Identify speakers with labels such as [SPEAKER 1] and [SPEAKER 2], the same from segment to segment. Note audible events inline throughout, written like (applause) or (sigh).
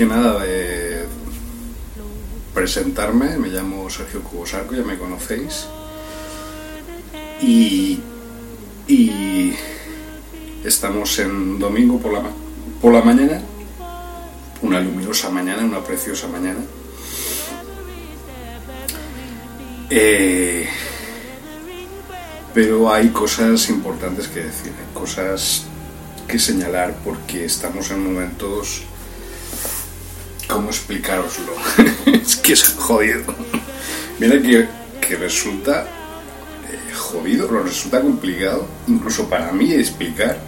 [SPEAKER 1] Que nada, de presentarme, me llamo Sergio Cubosarco, ya me conocéis. Y, y estamos en domingo por la, por la mañana, una luminosa mañana, una preciosa mañana. Eh, pero hay cosas importantes que decir, hay cosas que señalar porque estamos en momentos... ¿Cómo explicároslo? (laughs) es que es jodido. Mira que, que resulta eh, jodido, pero resulta complicado, incluso para mí, explicar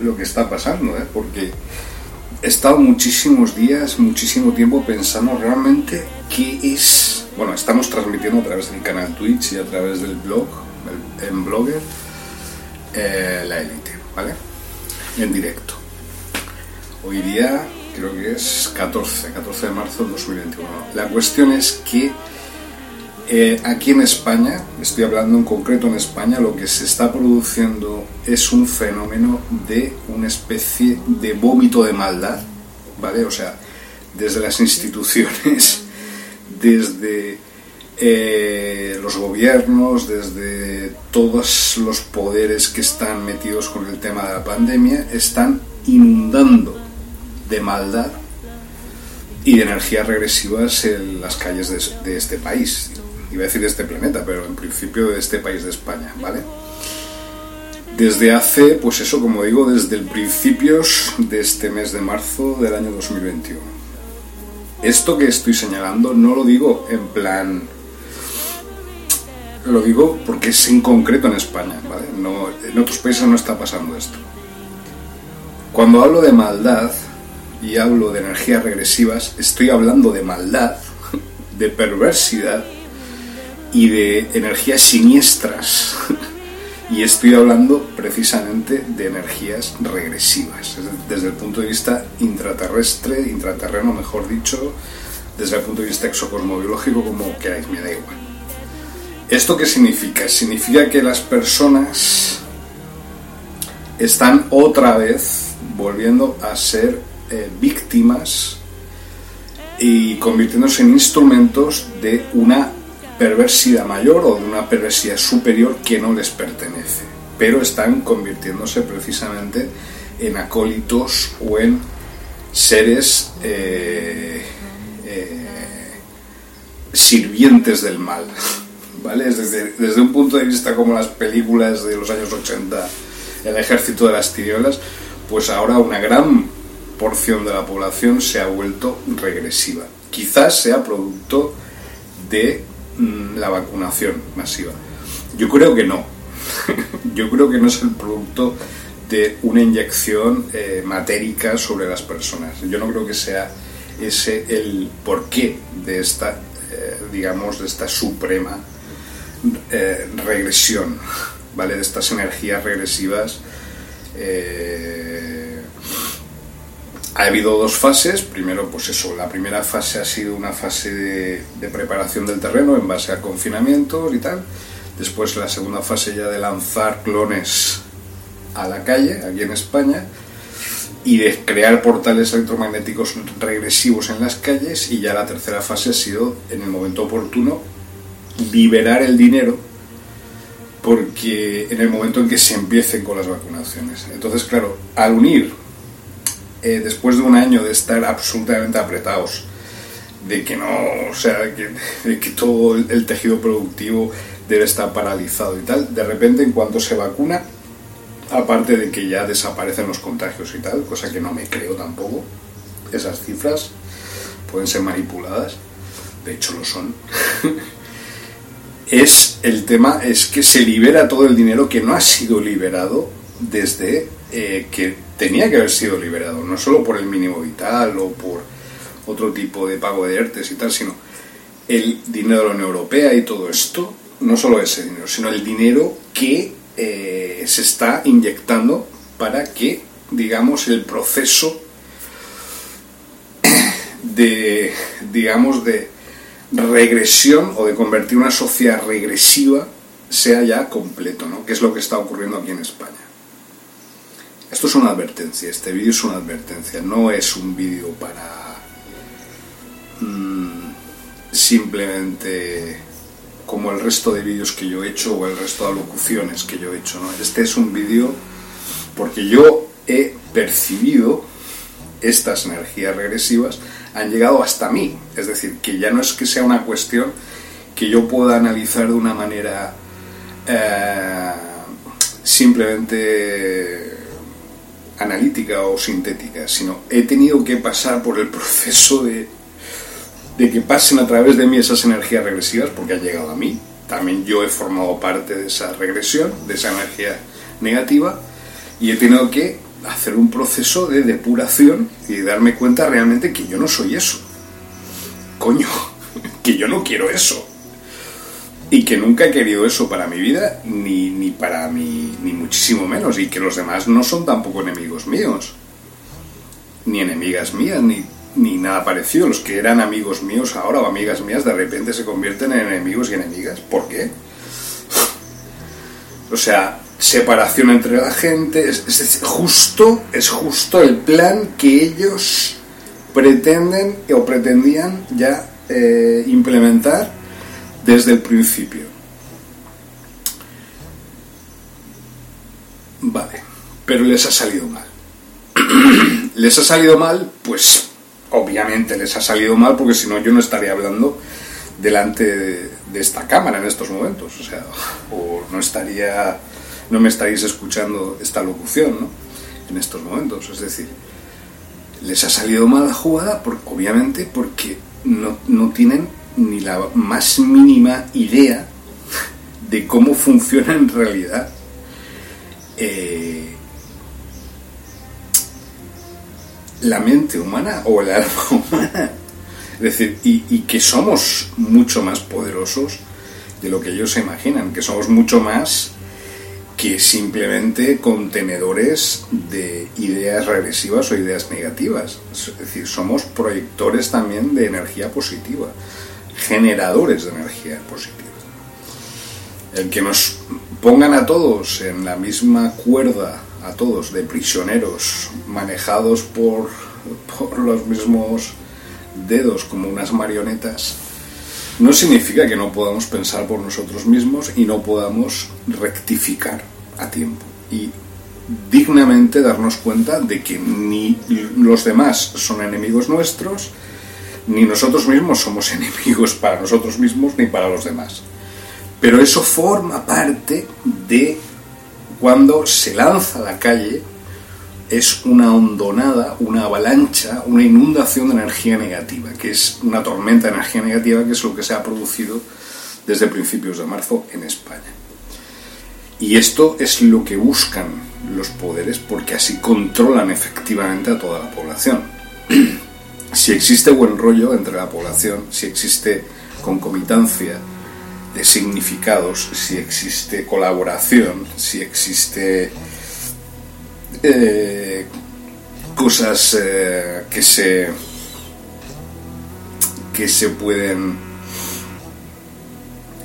[SPEAKER 1] lo que está pasando, ¿eh? porque he estado muchísimos días, muchísimo tiempo pensando realmente qué es. Bueno, estamos transmitiendo a través del canal Twitch y a través del blog, en Blogger, eh, la élite, ¿vale? En directo. Hoy día creo que es 14, 14 de marzo del 2021. La cuestión es que eh, aquí en España, estoy hablando en concreto en España, lo que se está produciendo es un fenómeno de una especie de vómito de maldad, ¿vale? O sea, desde las instituciones, (laughs) desde eh, los gobiernos, desde todos los poderes que están metidos con el tema de la pandemia, están inundando de maldad y de energías regresivas en las calles de, este país. Iba a decir de este planeta, pero en principio de este país de España, ¿vale? Desde hace, pues eso, como digo, desde el principios de este mes de marzo del año 2021. Esto que estoy señalando no lo digo en plan... Lo digo porque es en concreto en España, ¿vale? No, en otros países no está pasando esto. Cuando hablo de maldad y hablo de energías regresivas, estoy hablando de maldad, (laughs) de perversidad y de energías siniestras. (laughs) Y estoy hablando precisamente de energías regresivas, es desde el punto de vista intraterrestre, intraterreno, mejor dicho, desde el punto de vista exocosmobiológico, como queráis, me da igual. ¿Esto qué significa? Significa que las personas están otra vez volviendo a ser eh, víctimas y convirtiéndose en instrumentos de una perversidad mayor o de una perversidad superior que no les pertenece, pero están convirtiéndose precisamente en acólitos o en seres eh, eh, sirvientes del mal, ¿vale? Es Desde, desde un punto de vista como las películas de los años 80, el ejército de las tinieblas, pues ahora una gran porción de la población se ha vuelto regresiva. Quizás sea producto de mm, la vacunación masiva. Yo creo que no. (laughs) Yo creo que no es el producto de una inyección eh, matérica sobre las personas. Yo no creo que sea ese el porqué de esta, eh, digamos, de esta suprema eh, regresión, ¿vale? De estas energías regresivas. Ha habido dos fases. Primero, pues eso, la primera fase ha sido una fase de, de preparación del terreno en base a confinamientos y tal. Después la segunda fase ya de lanzar clones a la calle, aquí en España, y de crear portales electromagnéticos regresivos en las calles, y ya la tercera fase ha sido, en el momento oportuno, liberar el dinero, porque en el momento en que se empiecen con las vacunaciones. Entonces, claro, al unir, eh, después de un año de estar absolutamente apretados, de que no, o sea, que, todo el tejido productivo debe estar paralizado y tal, de repente en cuanto se vacuna, aparte de que ya desaparecen los contagios y tal, cosa que no me creo tampoco, esas cifras pueden ser manipuladas, de hecho lo son, (laughs) es el tema es que se libera todo el dinero que no ha sido liberado desde eh, que tenía que haber sido liberado, no solo por el mínimo vital o por otro tipo de pago de ERTES y tal, sino el dinero de la Unión Europea y todo esto, no solo ese dinero, sino el dinero que eh, se está inyectando para que, digamos, el proceso (coughs) de, digamos, de regresión o de convertir una sociedad regresiva sea ya completo, ¿no? Que es lo que está ocurriendo aquí en España. Esto es una advertencia, este vídeo es una advertencia, no es un vídeo para mm, simplemente como el resto de vídeos que yo he hecho o el resto de locuciones que yo he hecho. ¿no? Este es un vídeo porque yo he percibido estas energías regresivas han llegado hasta mí. Es decir, que ya no es que sea una cuestión que yo pueda analizar de una manera eh, simplemente analítica o sintética, sino he tenido que pasar por el proceso de de que pasen a través de mí esas energías regresivas, porque han llegado a mí. También yo he formado parte de esa regresión, de esa energía negativa, y he tenido que hacer un proceso de depuración y darme cuenta realmente que yo no soy eso. Coño, (laughs) que yo no quiero eso. Y que nunca he querido eso para mi vida, ni, ni para mí, ni muchísimo menos. Y que los demás no son tampoco enemigos míos. Ni enemigas mías, ni ni nada parecido. Los que eran amigos míos ahora o amigas mías de repente se convierten en enemigos y enemigas. ¿Por qué? O sea, separación entre la gente. Es, justo, es justo el plan que ellos pretenden o pretendían ya eh, implementar desde el principio. Vale, pero les ha salido mal. (clears throat) les ha salido mal, pues obviamente les ha salido mal porque si no yo no estaría hablando delante de, esta cámara en estos momentos, o sea, o no estaría, no me estaréis escuchando esta locución, ¿no? En estos momentos, es decir, les ha salido mal la jugada, obviamente porque no, no tienen ni la más mínima idea de cómo funciona en realidad eh, la mente humana o el alma (laughs) humana. Es decir, y, que somos mucho más poderosos de lo que ellos se imaginan, que somos mucho más que simplemente contenedores de ideas regresivas o ideas negativas. Es decir, somos proyectores también de energía positiva, generadores de energía positiva. El que nos pongan a todos en la misma cuerda a todos de prisioneros manejados por, los mismos dedos como unas marionetas, no significa que no podamos pensar por nosotros mismos y no podamos rectificar a tiempo y dignamente darnos cuenta de que ni los demás son enemigos nuestros, ni nosotros mismos somos (laughs) enemigos para nosotros mismos ni para los demás. Pero eso forma parte de cuando se lanza a la calle es una hondonada, una avalancha, una inundación de energía negativa, que es una tormenta de energía negativa, que es lo que se ha producido desde principios de marzo en España. Y esto es lo que buscan los poderes porque así controlan efectivamente a toda la población. (clears throat) si existe buen rollo entre la población, si existe concomitancia de significados, si existe colaboración, si existe eh, cosas eh, que se que se pueden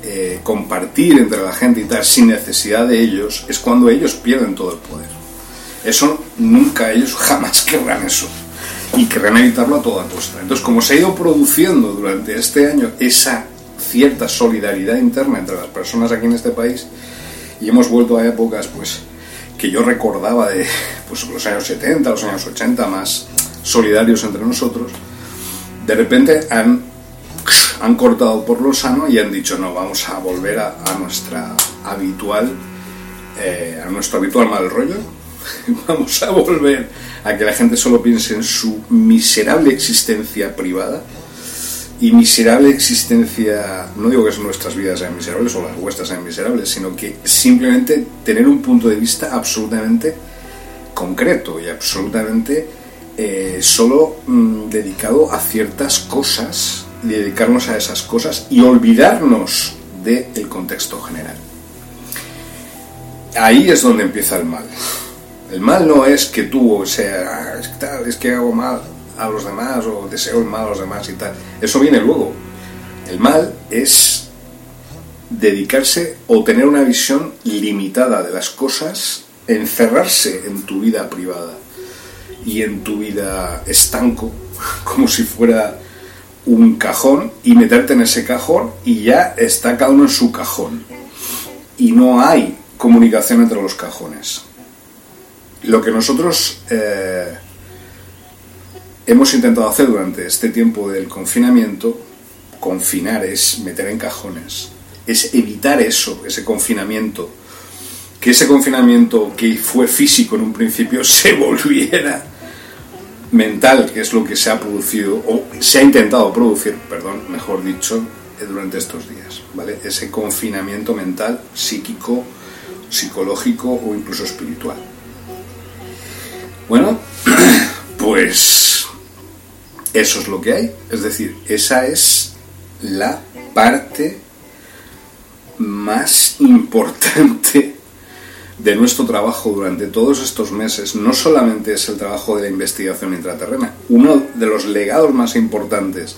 [SPEAKER 1] eh, compartir entre la gente y tal sin necesidad de ellos, es cuando ellos pierden todo el poder. Eso nunca, ellos jamás (laughs) querrán eso. Y querrán evitarlo a toda costa. Entonces, como se ha ido produciendo durante este año esa cierta solidaridad interna entre las personas aquí en este país, y hemos vuelto a épocas, pues, que yo recordaba de pues, los años 70, los años 80, más solidarios entre nosotros, de repente han, han cortado por lo sano y han dicho, no, vamos a volver a, nuestra habitual, eh, a nuestro habitual mal rollo, (laughs) vamos a volver a que la gente solo piense en su miserable existencia privada y miserable existencia, no digo que nuestras vidas sean miserables o las vuestras sean miserables, sino que simplemente tener un punto de vista absolutamente concreto y absolutamente eh, solo mm, dedicado a ciertas cosas, dedicarnos a esas cosas y olvidarnos del contexto general. Ahí es donde empieza el mal. El mal no es que tú, sea, es que hago mal a los demás o deseo el mal a los demás y tal. Eso viene luego. El mal es dedicarse o tener una visión limitada de las cosas, encerrarse en tu vida privada y en tu vida estanco, (laughs) como si fuera un cajón, y meterte en ese cajón y ya está cada uno en su cajón. Y no hay comunicación entre los cajones. Lo que nosotros eh, hemos intentado hacer durante este tiempo del confinamiento, confinar es meter en cajones, es evitar eso, ese confinamiento, que ese confinamiento que fue físico en un principio (laughs) se volviera mental, que es lo que se ha producido, o se ha intentado producir, perdón, mejor dicho, durante estos días, ¿vale? Ese confinamiento mental, psíquico, psicológico o incluso espiritual. Bueno, (clears throat) pues eso es lo que hay. Es decir, esa es la parte más importante de nuestro trabajo durante todos estos meses. No solamente es el trabajo de la investigación intraterrena, uno de los legados más importantes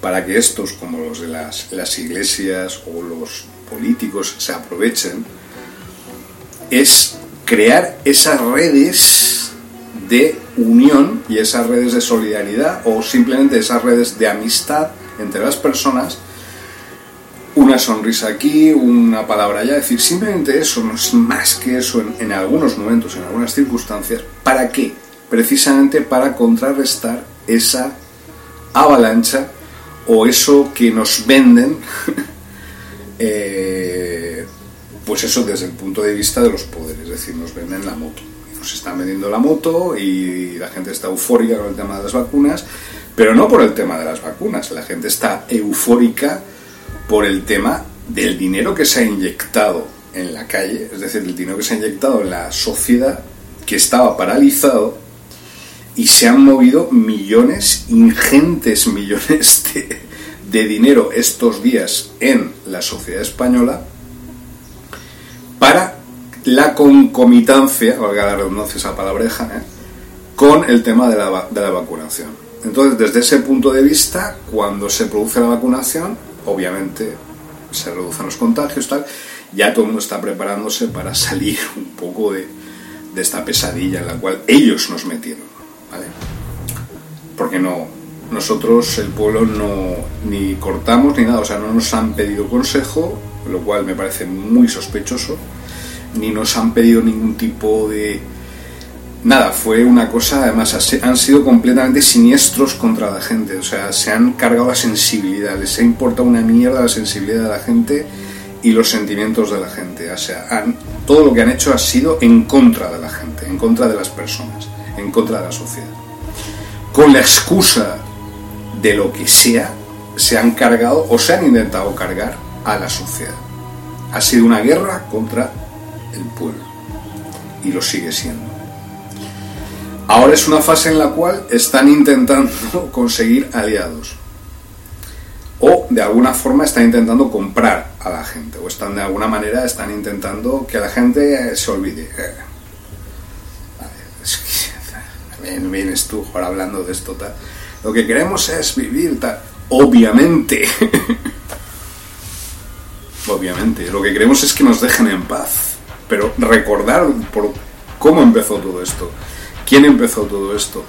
[SPEAKER 1] para que estos, como los de las, las iglesias o los políticos, se aprovechen, es crear esas redes de unión y esas redes de solidaridad o simplemente esas redes de amistad entre las personas, una sonrisa aquí, una palabra allá, es decir, simplemente eso, no es más que eso en, algunos momentos, en algunas circunstancias, ¿para qué? Precisamente para contrarrestar esa avalancha o eso que nos venden, (laughs) eh, pues eso desde el punto de vista de los poderes, es decir, nos venden la moto se está vendiendo la moto y la gente está eufórica con el tema de las vacunas, pero no por el tema de las vacunas, la gente está eufórica por el tema del dinero que se ha inyectado en la calle, es decir, el dinero que se ha inyectado en la sociedad que estaba paralizado y se han movido millones, ingentes millones de, de dinero estos días en la sociedad española para la concomitancia, valga la redundancia esa palabreja, ¿eh? con el tema de la, de la vacunación. Entonces, desde ese punto de vista, cuando se produce la vacunación, obviamente se reducen los contagios, tal, ya todo el mundo está preparándose para salir (laughs) un poco de, de esta pesadilla en la cual ellos nos metieron, ¿vale? Porque no, nosotros, el pueblo, no ni cortamos ni nada, o sea, no nos han pedido consejo, lo cual me parece muy sospechoso ni nos han pedido ningún tipo de... Nada, fue una cosa, además han sido completamente siniestros contra la gente, o sea, se han cargado la sensibilidad, les ha importado una mierda la sensibilidad de la gente y los sentimientos de la gente, o sea, todo lo que han hecho ha sido en contra de la gente, en contra de las personas, en contra de la sociedad. Con la excusa de lo que sea, se han cargado o se han intentado cargar a la sociedad. Ha sido una guerra contra el pueblo. y lo sigue siendo. Ahora es una fase en la cual están intentando (laughs) conseguir aliados. O de alguna forma están intentando comprar a la gente. O están de alguna manera están intentando que la gente se olvide. (laughs) vienes tú ahora hablando de esto tal. Lo que queremos es vivir tal. Obviamente. (laughs) Obviamente. Lo que queremos es que nos dejen en paz. Pero recordar por cómo empezó todo esto. ¿Quién empezó todo esto?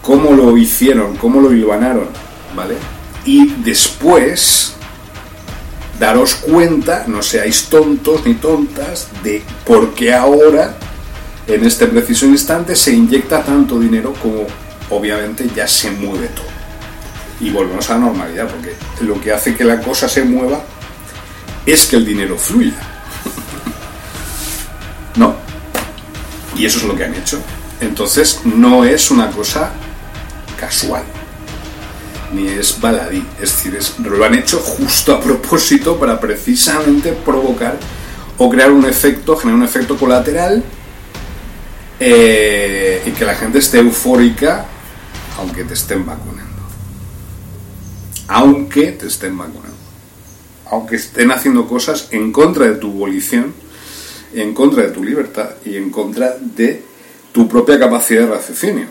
[SPEAKER 1] ¿Cómo lo hicieron? ¿Cómo lo hilvanaron? ¿Vale? Y después daros cuenta, no seáis tontos ni tontas, de por qué ahora en este preciso instante se inyecta tanto dinero como obviamente ya se mueve todo. Y volvemos a la normalidad, porque lo que hace que la cosa se mueva es que el dinero fluya. ¿No? Y eso es lo que han hecho. Entonces no es una cosa casual, ni es baladí. Es decir, lo han hecho justo a propósito para precisamente provocar o crear un efecto, generar un efecto colateral eh, y que la gente esté eufórica aunque te estén vacunando. Aunque te estén vacunando. Aunque estén haciendo cosas en contra de tu volición, en contra de tu libertad y en contra de tu propia capacidad de raciocinio.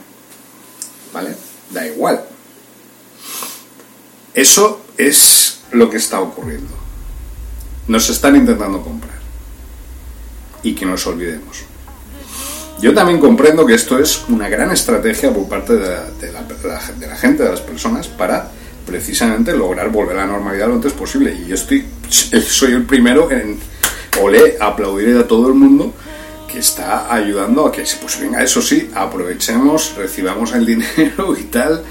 [SPEAKER 1] ¿Vale? Da igual. Eso es lo que está ocurriendo. Nos están intentando comprar. Y que nos olvidemos. Yo también comprendo que esto es una gran estrategia por parte de la, gente, de las personas, para precisamente lograr volver a la normalidad lo antes posible. Y yo estoy, soy el primero en olé, aplaudir a todo el mundo que está ayudando a que, pues venga, eso sí, aprovechemos, recibamos el (laughs) dinero y tal,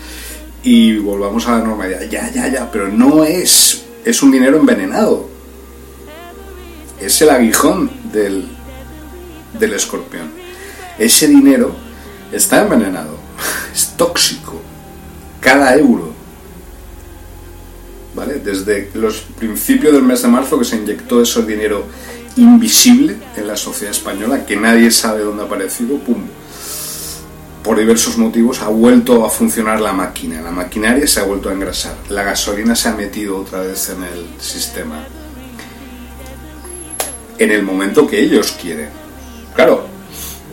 [SPEAKER 1] y volvamos a la normalidad. Ya, ya, ya, pero no es, es un dinero envenenado. Es el aguijón del, del escorpión ese dinero está envenenado, (laughs) es tóxico, cada euro. ¿Vale? Desde los principios del mes de marzo que se inyectó ese dinero invisible en la sociedad española, que nadie sabe dónde ha aparecido, ¡pum! Por diversos motivos ha vuelto a funcionar la máquina, la maquinaria se ha vuelto a engrasar, la gasolina se ha metido otra vez en el sistema. En el momento que ellos quieren. Claro,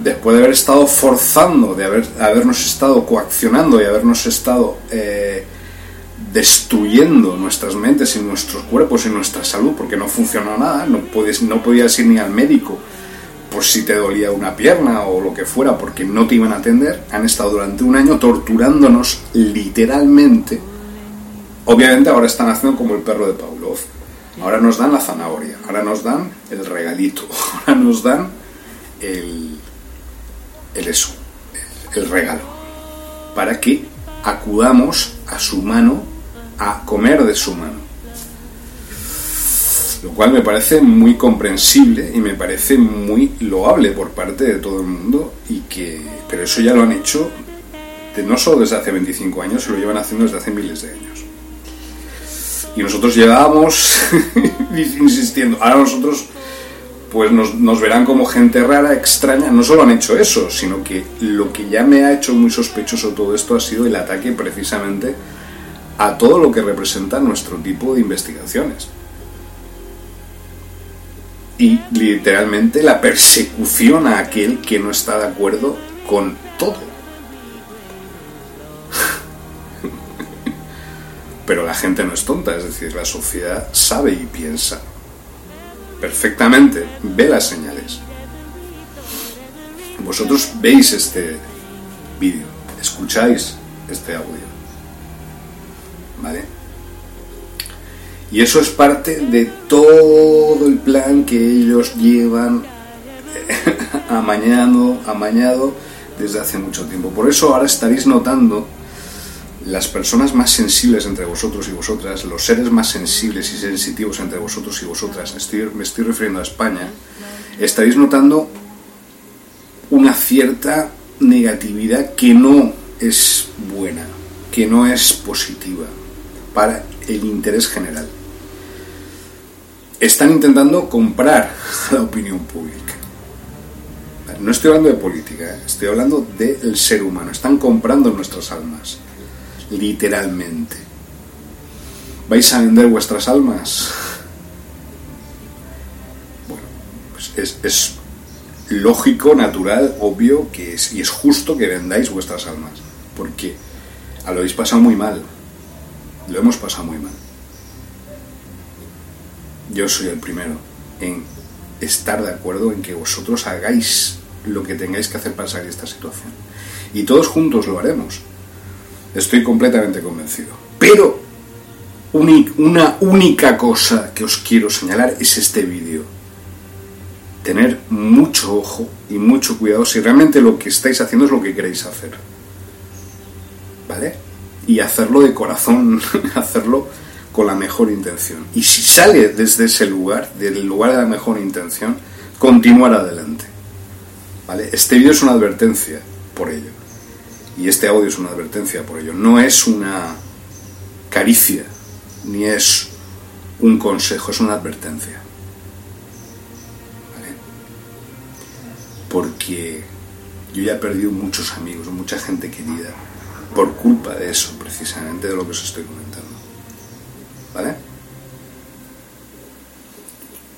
[SPEAKER 1] después de haber estado forzando, de haber, habernos estado coaccionando y habernos estado eh, destruyendo nuestras mentes y nuestros cuerpos y nuestra salud, porque no funcionó nada, no, puedes, no podías ir ni al médico por si te dolía una pierna o lo que fuera, porque no te iban a atender, han estado durante un año torturándonos literalmente. Obviamente ahora están haciendo como el perro de Pavlov. Ahora nos dan la zanahoria, ahora nos dan el regalito, (laughs) ahora nos dan el, el eso, el regalo, para que acudamos a su mano a comer de su mano. Lo cual me parece muy comprensible y me parece muy loable por parte de todo el mundo y que pero eso ya lo han hecho no solo desde hace 25 años, se lo llevan haciendo desde hace miles de años. Y nosotros llegábamos (laughs) insistiendo, ahora nosotros pues nos, verán como gente rara, extraña. No solo han hecho eso, sino que lo que ya me ha hecho muy sospechoso todo esto ha sido el ataque precisamente a todo lo que representa nuestro tipo de investigaciones. Y literalmente la persecución a aquel que no está de acuerdo con todo. (laughs) Pero la gente no es tonta, es decir, la sociedad sabe y piensa perfectamente, ve las señales. Vosotros veis este vídeo, escucháis este audio. ¿Vale? Y eso es parte de todo el plan que ellos llevan (laughs) amañado, amañado desde hace mucho tiempo. Por eso ahora estaréis notando las personas más sensibles entre vosotros y vosotras, los seres más sensibles y sensitivos entre vosotros y vosotras, me estoy refiriendo a España, estaréis notando una cierta negatividad que no es buena, que no es positiva para el interés general. Están intentando comprar (laughs) la opinión pública. no estoy hablando de política, ¿eh? estoy hablando del ser humano. Están comprando nuestras almas, literalmente. ¿Vais a vender vuestras almas? (laughs) Bueno, pues es, es lógico, natural, obvio que es, y es justo que vendáis vuestras almas, porque a lo habéis pasado muy mal, lo hemos pasado muy mal. Yo soy el primero en estar de acuerdo en que vosotros hagáis lo que tengáis que hacer para salir de esta situación. Y todos juntos lo haremos. Estoy completamente convencido. Pero una única cosa que os quiero señalar es este vídeo. Tener mucho ojo y mucho cuidado si realmente lo que estáis haciendo es lo que queréis hacer. ¿Vale? Y hacerlo de corazón, (laughs) hacerlo con la mejor intención. Y si sale desde ese lugar, del lugar de la mejor intención, continuar adelante. ¿Vale? Este vídeo es una advertencia por ello. Y este audio es una advertencia por ello. No es una caricia, ni es un consejo, es una advertencia. Porque yo ya he perdido muchos amigos, mucha gente querida, por culpa de eso, precisamente de lo que os estoy comentando. ¿Vale?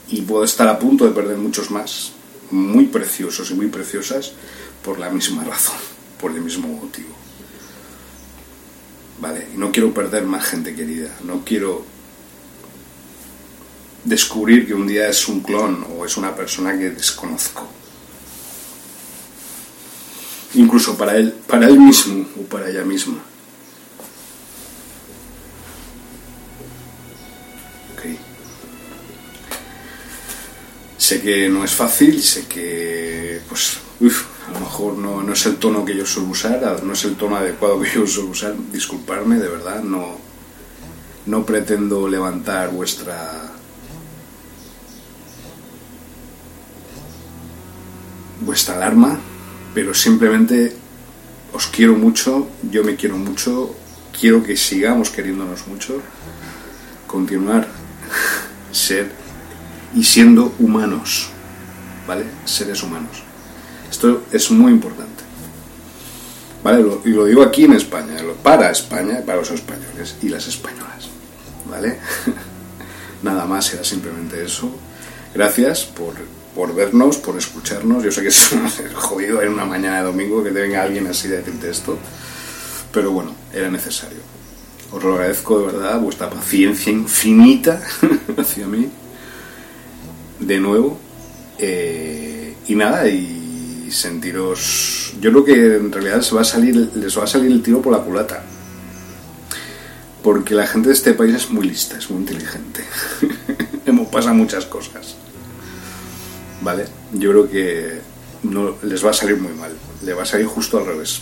[SPEAKER 1] Y puedo estar a punto de perder muchos más, muy preciosos y muy preciosas, por la misma razón, por el mismo motivo. ¿Vale? No quiero perder más gente querida, no quiero descubrir que un día es un clon o es una persona que desconozco. Incluso para él, para él mismo o para ella misma. Sé que no es fácil, sé que, pues, a lo mejor no, no, es el tono que yo suelo usar, no es el tono adecuado que yo suelo usar, disculparme, de verdad, no, no pretendo levantar vuestra vuestra alarma, pero simplemente os quiero mucho, yo me quiero mucho, quiero que sigamos queriéndonos mucho, continuar, (laughs) ser y siendo humanos, ¿vale? Seres humanos. Esto es muy importante. ¿Vale? y lo digo aquí en España, para España, para los españoles y las españolas. ¿Vale? (laughs) Nada más, era simplemente eso. Gracias por, por vernos, por escucharnos. Yo sé que es (laughs) jodido en una mañana de domingo que te venga alguien así de decirte esto, pero bueno, era necesario. Os lo agradezco de verdad, vuestra paciencia infinita (laughs) hacia mí de nuevo. Eh, y nada, y sentiros. Yo creo que en realidad se va a salir, les va a salir el tiro por la culata. Porque la gente de este país es muy lista, es muy inteligente. (laughs) Hemos pasado muchas cosas. ¿Vale? Yo creo que no, les va a salir muy mal. Le va a salir justo al revés.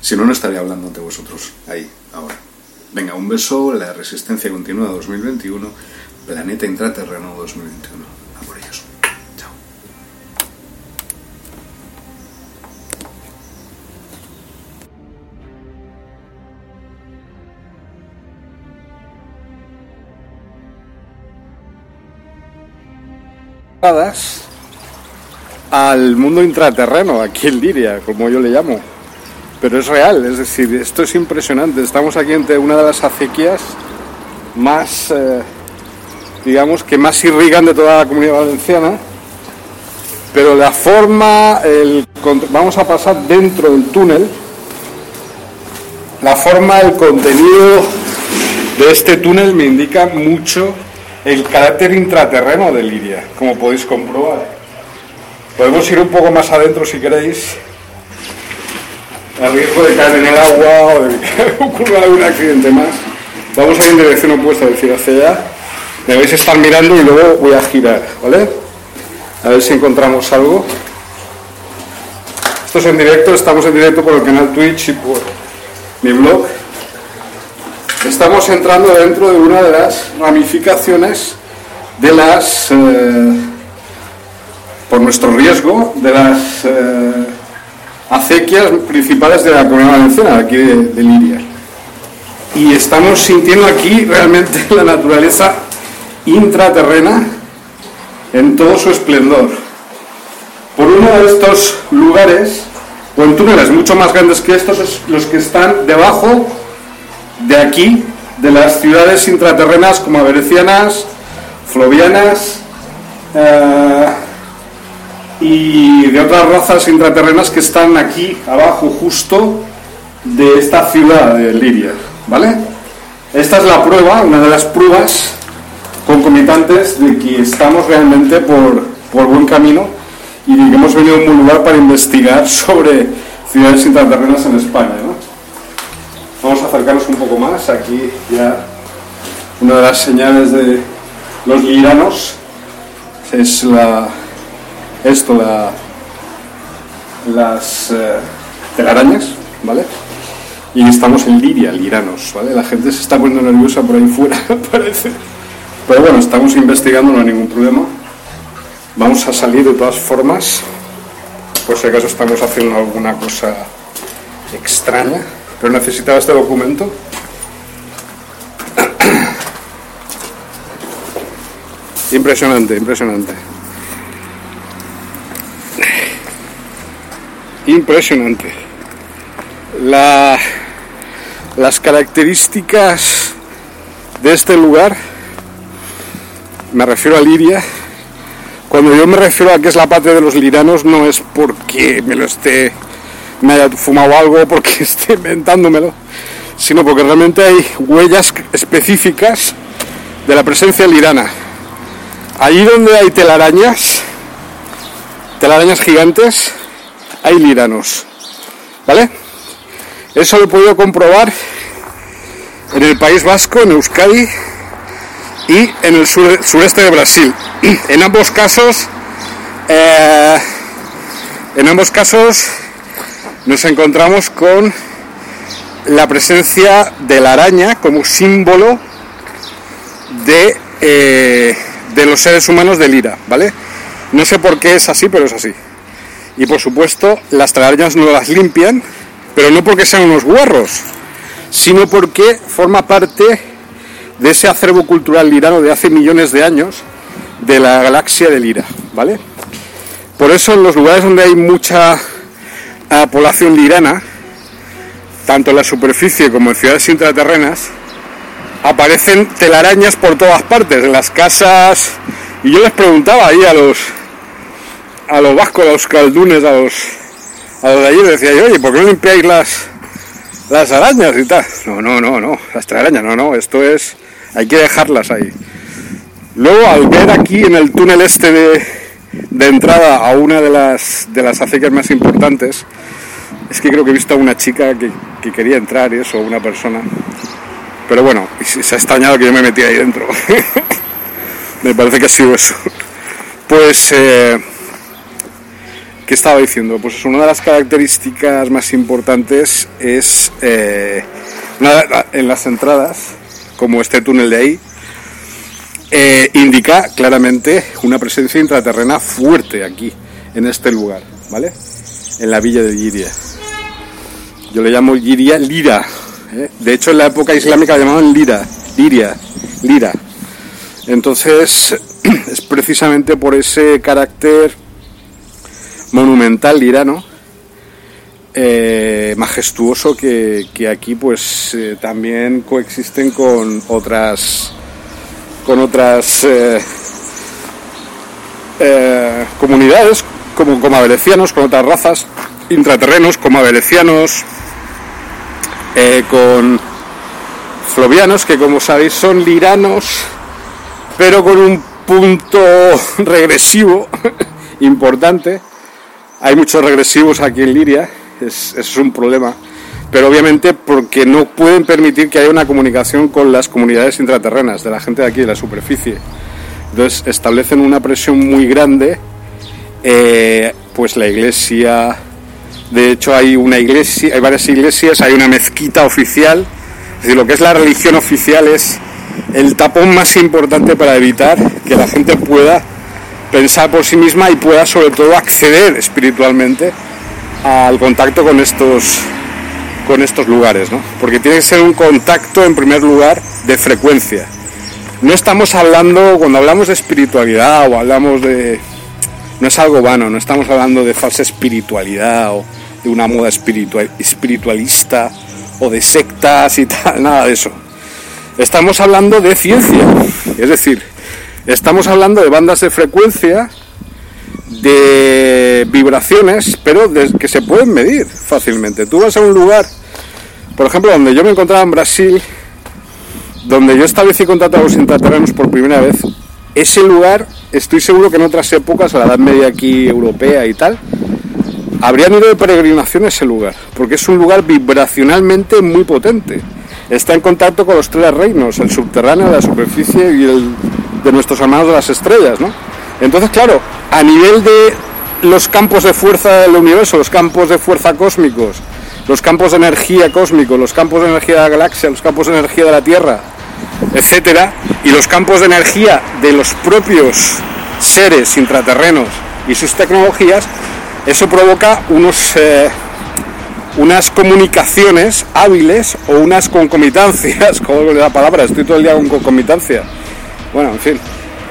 [SPEAKER 1] Si no, no estaría hablando ante vosotros ahí, ahora. Venga, un beso, la resistencia continua 2021 Planeta Intraterreno 2021. Al mundo intraterreno, aquí en Liria, como yo le llamo. Pero es real, es decir, esto es impresionante. Estamos aquí ante una de las acequias más eh, digamos, que más irrigan de toda la comunidad valenciana. Pero la forma, el, vamos a pasar dentro del túnel, la forma, el contenido de este túnel me indica mucho el carácter intraterreno de Liria, como podéis comprobar. Podemos ir un poco más adentro si queréis, a riesgo de caer en el agua o de que (laughs) ocurra algún accidente más. Vamos a ir en dirección opuesta, es decir, hacia allá. A estar mirando y luego voy a girar, ¿vale? A ver si encontramos algo. Esto es en directo, estamos en directo por el canal Twitch y por mi blog. Estamos entrando dentro de una de las ramificaciones de las, eh, por nuestro riesgo, de las eh, acequias principales de la comunidad valenciana, aquí de, de Liria. Y estamos sintiendo aquí realmente (laughs) la naturaleza intraterrena en todo su esplendor. por uno de estos lugares, en túneles mucho más grandes que estos, es los que están debajo de aquí, de las ciudades intraterrenas como Averecianas, Flovianas eh, y de otras razas intraterrenas que están aquí abajo justo de esta ciudad de Liria, ¿vale? Esta es la prueba, una de las pruebas concomitantes de que estamos realmente por, por buen camino y de que hemos venido a un lugar para investigar sobre ciudades intraterrenas en España. Vamos a acercarnos un poco más. Aquí ya una de las señales de los liranos es la, esto, la, las eh, telarañas, ¿vale? Y estamos en Liria, liranos, ¿vale? La gente se está poniendo nerviosa por ahí fuera, (laughs) parece. Pero bueno, estamos investigando, no hay ningún problema. Vamos a salir de todas formas, por si acaso estamos haciendo alguna cosa extraña, pero necesitaba este documento. (clears throat) Impresionante, impresionante. Impresionante. La, las características de este lugar, me refiero a Liria, cuando yo me refiero a que es la patria de los liranos no es porque me lo esté me haya fumado algo porque (laughs) esté inventándomelo, sino porque realmente hay huellas específicas de la presencia lirana. Allí donde hay telarañas, telarañas gigantes, hay liranos. ¿Vale? Eso lo he podido comprobar en el País Vasco, en Euskadi y en el sureste de Brasil. (clears throat) En ambos casos, eh, en ambos casos nos encontramos con la presencia de la araña como símbolo de, eh, de los seres humanos de Lira, ¿vale? No sé por qué es así, pero es así. Y por supuesto, las telarañas no las limpian, pero no porque sean unos guarros, sino porque forma parte de ese acervo cultural lirano de hace millones de años de la galaxia de Lira, ¿vale? Por eso en los lugares donde hay mucha ah, población lirana, tanto en la superficie como en ciudades intraterrenas, aparecen telarañas por todas partes, en las casas. Y yo les preguntaba ahí a los a los vascos, a los caldunes, a los a los de allí, decía yo, oye, ¿por qué no limpiáis las las arañas y tal? No, no, no, no, las telarañas, no, no, esto es hay que dejarlas ahí. Luego, al ver aquí en el túnel este de, entrada a una de las, de las acequias más importantes, es que creo que he visto a una chica que, quería entrar y eso, una persona. Pero bueno, se ha extrañado que yo me metí ahí dentro. (laughs) me parece que ha sido eso. Pues, eh, ¿qué estaba diciendo? Pues una de las características más importantes es eh, en las entradas como este túnel de ahí, eh, indica claramente una presencia intraterrena fuerte aquí, en este lugar, ¿vale? En la villa de Giria. Yo le llamo Giria Lira. ¿eh? De hecho, en la época islámica la llamaban Lira, Liria, Lira. Entonces, (clears throat) es precisamente por ese carácter monumental lirano eh, majestuoso que, aquí pues también coexisten con otras con otras eh, comunidades como, avelecianos, con otras razas intraterrenos como avelecianos con flovianos que como sabéis son liranos pero con un punto (laughs) regresivo (laughs) importante. Hay muchos regresivos aquí en Liria es un problema, pero obviamente porque no pueden permitir que haya una comunicación con las comunidades intraterrenas, de la gente de aquí, de la superficie. Entonces establecen una presión muy grande, eh, pues la iglesia, de hecho hay una iglesia, hay varias iglesias, hay una mezquita oficial, es decir, lo que es la religión oficial es el tapón más importante para evitar que la gente pueda pensar por sí misma y pueda sobre todo acceder espiritualmente al contacto con estos con estos lugares, ¿no? Porque tiene que ser un contacto en primer lugar de frecuencia. No estamos hablando, cuando hablamos de espiritualidad o hablamos de, no es algo vano, no estamos hablando de falsa espiritualidad o de una moda espiritual, espiritualista o de sectas y tal, (laughs) nada de eso. Estamos hablando de ciencia, es decir, estamos hablando de bandas de frecuencia, de vibraciones, pero que se pueden medir fácilmente. Tú vas a un lugar, por ejemplo, donde yo me encontraba en Brasil, donde yo establecí contacto con los intraterrenos por primera vez, ese lugar, estoy seguro que en otras épocas, a la Edad Media aquí europea y tal, habrían ido de peregrinación a ese lugar, porque es un lugar vibracionalmente muy potente. Está en contacto con los tres reinos, el subterráneo, la superficie y el de nuestros hermanos de las estrellas, ¿no? Entonces, claro, a nivel de los campos de fuerza del universo, los campos de fuerza cósmicos, los campos de energía cósmicos, los campos de energía de la galaxia, los campos de energía de la Tierra, etcétera, y los campos de energía de los propios seres intraterrenos y sus tecnologías, eso provoca unos, eh, unas comunicaciones hábiles o unas concomitancias, (laughs) como la palabra, estoy todo el día con concomitancia. Bueno, en fin,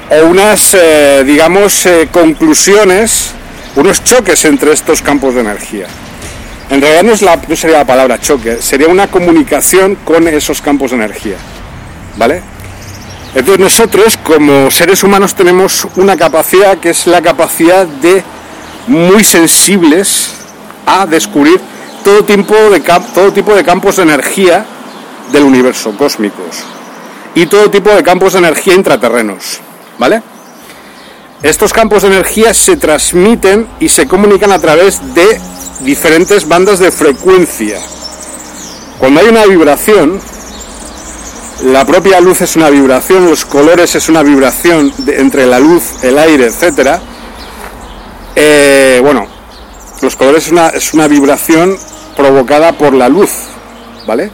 [SPEAKER 1] o unas, eh, digamos, eh, conclusiones, unos choques entre estos campos de energía. En realidad no, es la, no sería la palabra choque, sería una comunicación con esos campos de energía. ¿Vale? Entonces nosotros como seres humanos tenemos una capacidad que es la capacidad de muy sensibles a descubrir todo tipo de, todo tipo de campos de energía del universo cósmicos y todo tipo de campos de energía intraterrenos, ¿vale? Estos campos de energía se transmiten y se comunican a través de diferentes bandas de frecuencia. Cuando hay una vibración, la propia luz es una vibración, los colores es una vibración entre la luz, el aire, etc. Eh, bueno, los colores es una, es una vibración provocada por la luz, ¿vale?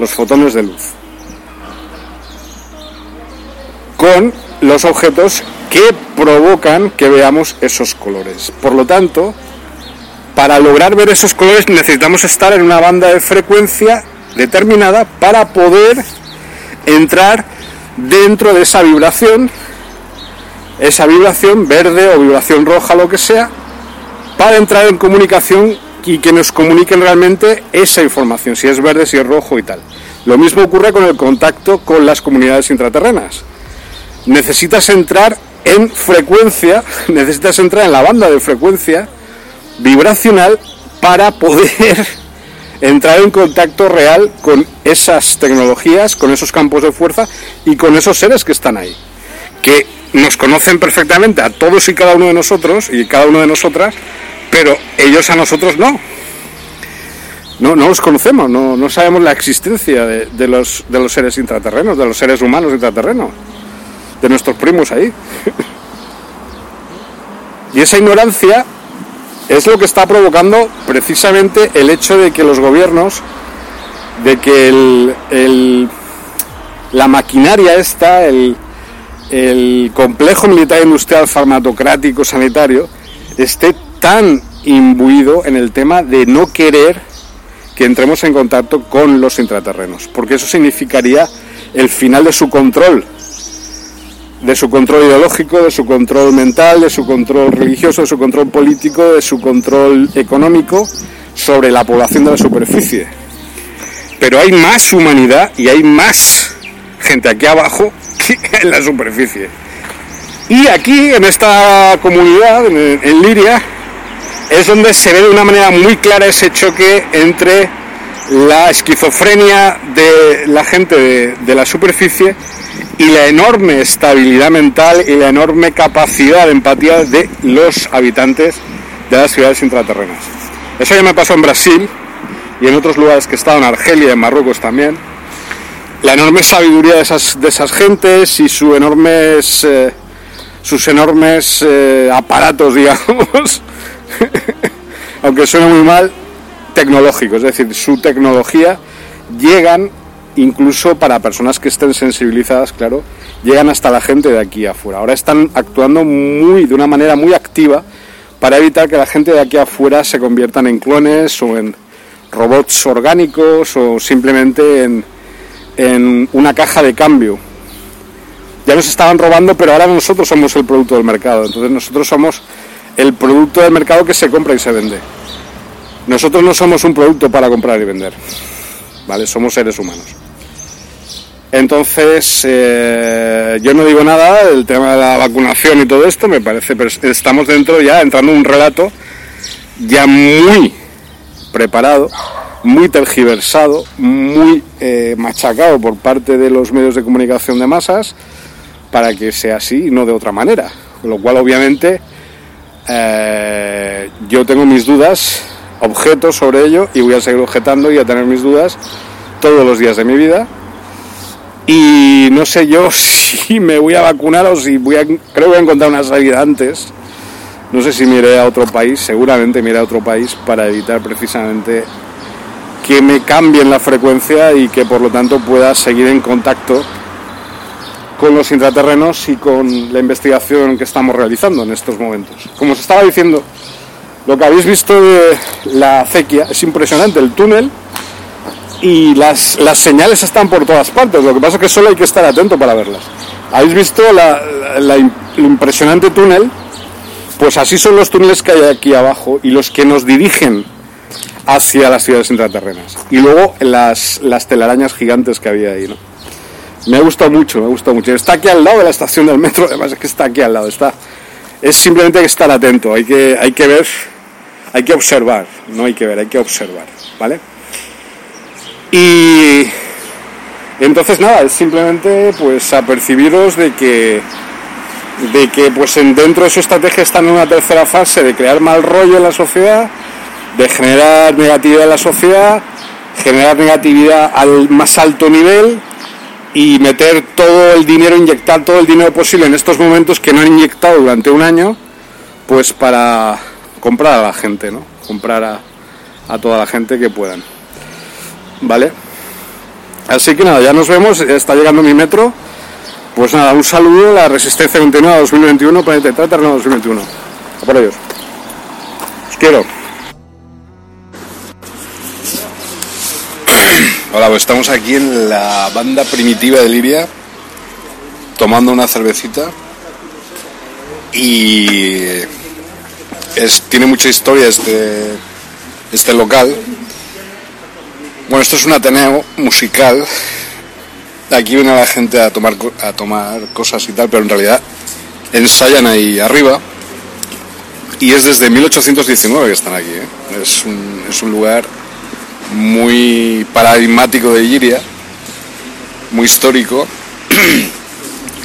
[SPEAKER 1] Los fotones de luz. Con los objetos que provocan que veamos esos colores. Por lo tanto, para lograr ver esos colores necesitamos estar en una banda de frecuencia determinada para poder entrar dentro de esa vibración, esa vibración verde o vibración roja, lo que sea, para entrar en comunicación y que nos comuniquen realmente esa información, si es verde, si es rojo y tal. Lo mismo ocurre con el contacto con las comunidades intraterrenas. Necesitas entrar en frecuencia, necesitas entrar en la banda de frecuencia vibracional para poder (laughs) entrar en contacto real con esas tecnologías, con esos campos de fuerza y con esos seres que están ahí, que nos conocen perfectamente a todos y cada uno de nosotros y cada uno de nosotras, pero ellos a nosotros no. No, no los conocemos, no, no sabemos la existencia de, de, los, de los seres intraterrenos, de los seres humanos intraterrenos, de nuestros primos ahí. y esa ignorancia es lo que está provocando precisamente el hecho de que los gobiernos, de que el, la maquinaria esta, el, el complejo militar industrial farmacocrático sanitario, esté tan imbuido en el tema de no querer que entremos en contacto con los intraterrenos, porque eso significaría el final de su control de su control ideológico, de su control mental, de su control religioso, de su control político, de su control económico sobre la población de la superficie. Pero hay más humanidad y hay más gente aquí abajo (laughs) que en la superficie. Y aquí, en esta comunidad, en, Liria, es donde se ve de una manera muy clara ese choque entre la esquizofrenia de la gente de, de la superficie y la enorme estabilidad mental y la enorme capacidad de empatía de los habitantes de las ciudades intraterrenas. Eso ya me pasó en Brasil y en otros lugares que he estado, en Argelia, en Marruecos también. La enorme sabiduría de esas, de esas gentes y su enormes, eh, sus enormes eh, aparatos, (laughs) digamos, (laughs) aunque suene muy mal, tecnológicos, es decir, su tecnología llegan incluso para personas que estén sensibilizadas, claro, llegan hasta la gente de aquí afuera. Ahora están actuando muy, de una manera muy activa para evitar que la gente de aquí afuera se conviertan en clones o en robots orgánicos o simplemente en, en una caja de cambio. Ya nos estaban robando, pero ahora nosotros somos el producto del mercado. Entonces nosotros somos
[SPEAKER 2] el producto del mercado que se compra y se vende. Nosotros no somos un producto para comprar y vender, ¿vale? Somos seres humanos. Entonces, eh, yo no digo nada del tema de la vacunación y todo esto, me parece, pero estamos dentro ya, entrando en un relato ya muy preparado, muy tergiversado, muy eh, machacado por parte de los medios de comunicación de masas para que sea así y no de otra manera. Con lo cual, obviamente, eh, yo tengo mis dudas, objetos sobre ello y voy a seguir objetando y a tener mis dudas todos los días de mi vida. Y no sé yo (laughs) si me voy a vacunar o si voy a, creo que voy a encontrar una salida antes. No sé si me iré a otro país, seguramente me iré a otro país para evitar precisamente que me cambien la frecuencia y que por lo tanto pueda seguir en contacto con los intraterrenos y con la investigación que estamos realizando en estos momentos. Como os estaba diciendo, lo que habéis visto de la acequia es impresionante, el túnel y las, las señales están por todas partes, lo que pasa es que solo hay que estar atento para verlas. ¿Habéis visto la, el impresionante túnel? Pues así son los túneles que hay aquí abajo y los que nos dirigen hacia las ciudades intraterrenas. Y luego las, las telarañas gigantes que había ahí, ¿no? Me ha gustado mucho, me ha gustado mucho. Está aquí al lado de la estación del metro, además es que está aquí al lado, está. Es simplemente que estar atento, hay que, hay que ver, hay que observar, no hay que ver, hay que observar, ¿vale? Y entonces nada, es simplemente pues apercibiros de que de que pues en, dentro de su estrategia están en una tercera fase de crear mal rollo en la sociedad, de generar negatividad en la sociedad, generar negatividad al más alto nivel y meter todo el dinero, inyectar todo el dinero posible en estos momentos que no han inyectado durante un año, pues para comprar a la gente, ¿no? Comprar a, a toda la gente que puedan. ¿Vale? Así que nada, ya nos vemos, está llegando mi metro. Pues nada, un saludo, la resistencia continua 2021, Planeta Tratar 2021. A por ellos. Os quiero.
[SPEAKER 1] Hola, pues estamos aquí en la banda primitiva de Liria, tomando una cervecita. Y tiene mucha historia este, este local. Bueno, esto es un ateneo musical. Aquí viene la gente a tomar, a tomar cosas y tal, pero en realidad ensayan ahí arriba. Y es desde 1819 que están aquí. ¿eh? Es, un, es un lugar muy paradigmático de Giria, muy histórico.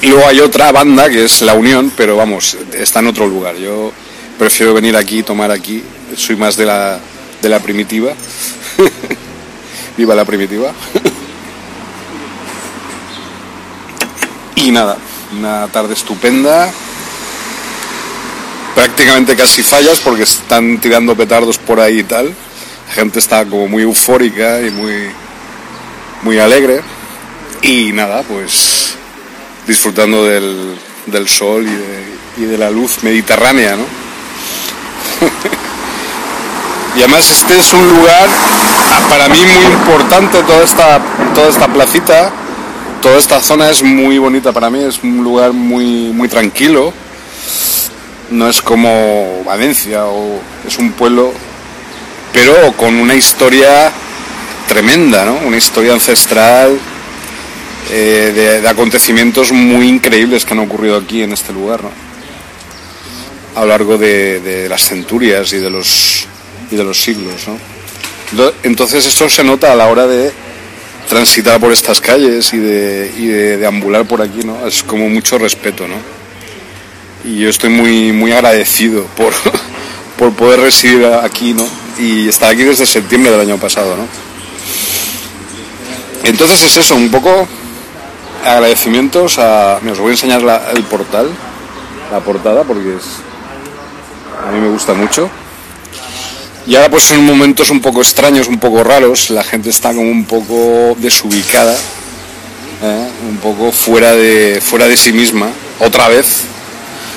[SPEAKER 1] y (clears throat) luego hay otra banda que es La Unión, pero vamos, está en otro lugar. Yo prefiero venir aquí, tomar aquí. Soy más de la, de la primitiva. (laughs) Viva la primitiva. (laughs) y nada, una tarde estupenda. Prácticamente casi fallas porque están tirando petardos por ahí y tal gente está como muy eufórica y muy, muy alegre. Y nada, pues disfrutando del, del sol y de, y de, la luz mediterránea, ¿no? (laughs) y además este es un lugar para mí muy importante, toda esta, toda esta placita, toda esta zona es muy bonita para mí, es un lugar muy, muy tranquilo. No es como Valencia o es un pueblo pero con una historia tremenda, ¿no? Una historia ancestral eh, de, acontecimientos muy increíbles que han ocurrido aquí en este lugar, ¿no? A lo largo de, las centurias y de los, y de los siglos, ¿no? Entonces esto se nota a la hora de transitar por estas calles y de, y de deambular por aquí, ¿no? Es como mucho respeto, ¿no? Y yo estoy muy, muy agradecido por, (laughs) por poder residir aquí, ¿no? Y está aquí desde septiembre del año pasado, ¿no? Entonces es eso, un poco agradecimientos a... os voy a enseñar el portal, la portada, porque es, a mí me gusta mucho. Y ahora pues en momentos un poco extraños, un poco raros, la gente está como un poco desubicada, ¿eh? un poco fuera de, fuera de sí misma, otra vez,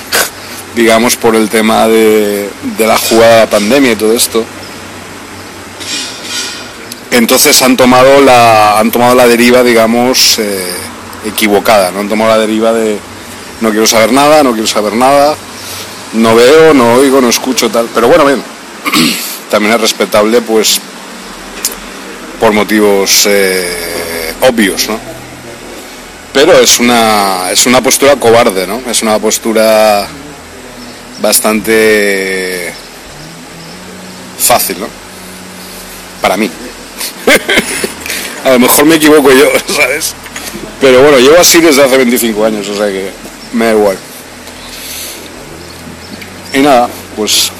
[SPEAKER 1] (laughs) digamos por el tema de la jugada pandemia y todo esto entonces han tomado la, han tomado la deriva, digamos, eh, equivocada, ¿no? Han tomado la deriva de no quiero saber nada, no quiero saber nada, no veo, no oigo, no escucho tal. Pero bueno, bien, (clears throat) también es respetable, pues, por motivos eh, obvios, ¿no? Pero es una, es una postura cobarde, ¿no? Es una postura bastante fácil, ¿no? Para mí. (laughs) A lo mejor me equivoco yo, (laughs) ¿sabes? Pero bueno, llevo así desde hace 25 años, o sea que me da igual. Y nada, pues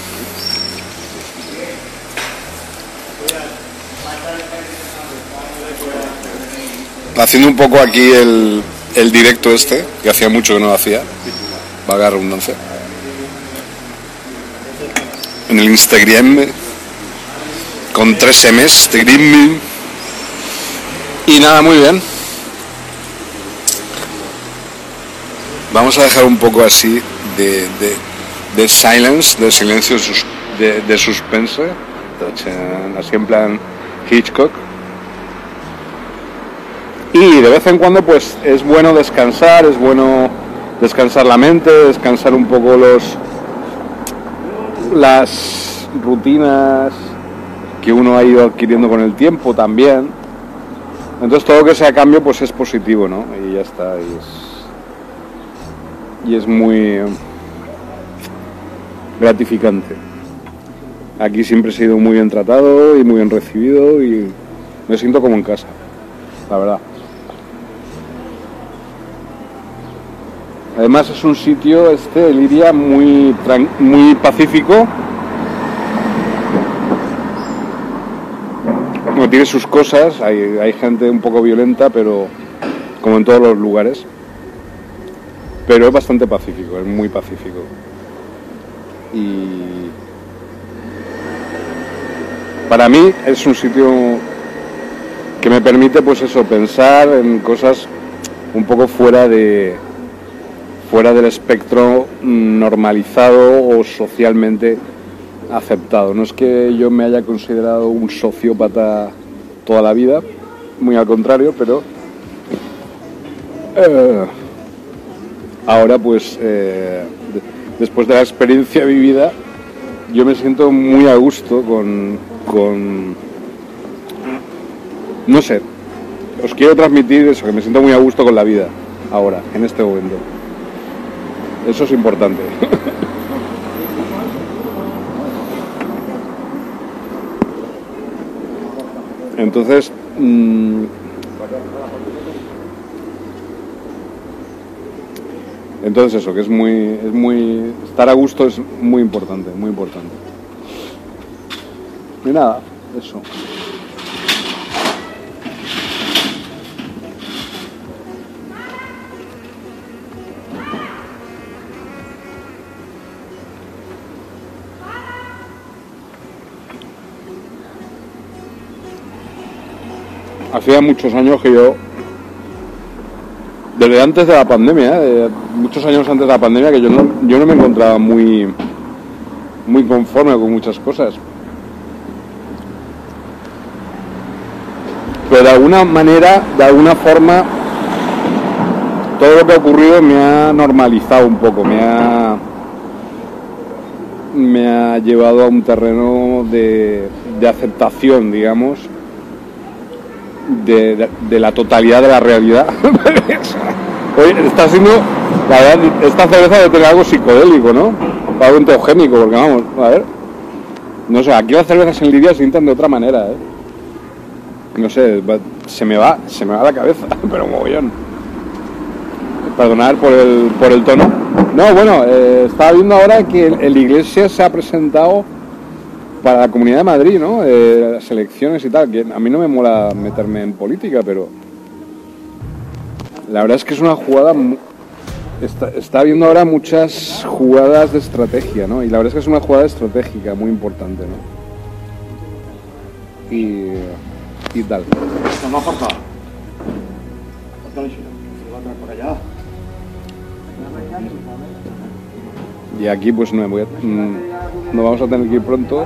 [SPEAKER 1] haciendo un poco aquí el, el directo este, que hacía mucho que no lo hacía, valga la redundancia. En el Instagram, con tres M's, Instagram. Y nada, muy bien. Vamos a dejar un poco así de, de, de silence, de silencio de, de suspense, así en plan Hitchcock. Y de vez en cuando pues es bueno descansar, es bueno descansar la mente, descansar un poco los las rutinas que uno ha ido adquiriendo con el tiempo también. Entonces todo que sea cambio pues es positivo, ¿no? Y ya está. Y es, y es muy gratificante. Aquí siempre he sido muy bien tratado y muy bien recibido y me siento como en casa, la verdad. Además es un sitio, este, Liria, muy, tran- muy pacífico. Tiene sus cosas, hay, hay gente un poco violenta, pero como en todos los lugares. Pero es bastante pacífico, es muy pacífico. Y para mí es un sitio que me permite, pues eso, pensar en cosas un poco fuera de fuera del espectro normalizado o socialmente aceptado. No es que yo me haya considerado un sociópata toda la vida, muy al contrario, pero eh, ahora pues eh, de- después de la experiencia vivida yo me siento muy a gusto con, con no sé, os quiero transmitir eso, que me siento muy a gusto con la vida ahora, en este momento. Eso es importante. (laughs) Entonces, mm, entonces eso, que es muy, es muy, estar a gusto es muy importante, muy importante. Y nada, eso. Hacía muchos años que yo, desde antes de la pandemia, eh, muchos años antes de la pandemia, que yo no, yo no me encontraba muy, muy conforme con muchas cosas. Pero de alguna manera, de alguna forma, todo lo que ha ocurrido me ha normalizado un poco, me ha, me ha llevado a un terreno de, de aceptación, digamos, de, la totalidad de la realidad. (laughs) Oye, está siendo, la verdad, esta cerveza debe tener algo psicodélico, ¿no? Algo enteogénico, porque vamos, a ver. No sé, aquí las cervezas en Lidia se sientan de otra manera, ¿eh? No sé, se me va, se me va la cabeza, (laughs) pero mogollón. Perdonad por el, por el tono. No, bueno, eh, estaba viendo ahora que el, el Iglesia se ha presentado para la Comunidad de Madrid, ¿no? Eh, las elecciones y tal, que a mí no me mola meterme en política, pero la verdad es que es una jugada... Está, está viendo ahora muchas jugadas de estrategia, ¿no? Y la verdad es que es una jugada estratégica muy importante, ¿no? Y, y tal.
[SPEAKER 3] No por.
[SPEAKER 1] Y aquí pues no, me voy a- mm, no vamos a tener que ir pronto.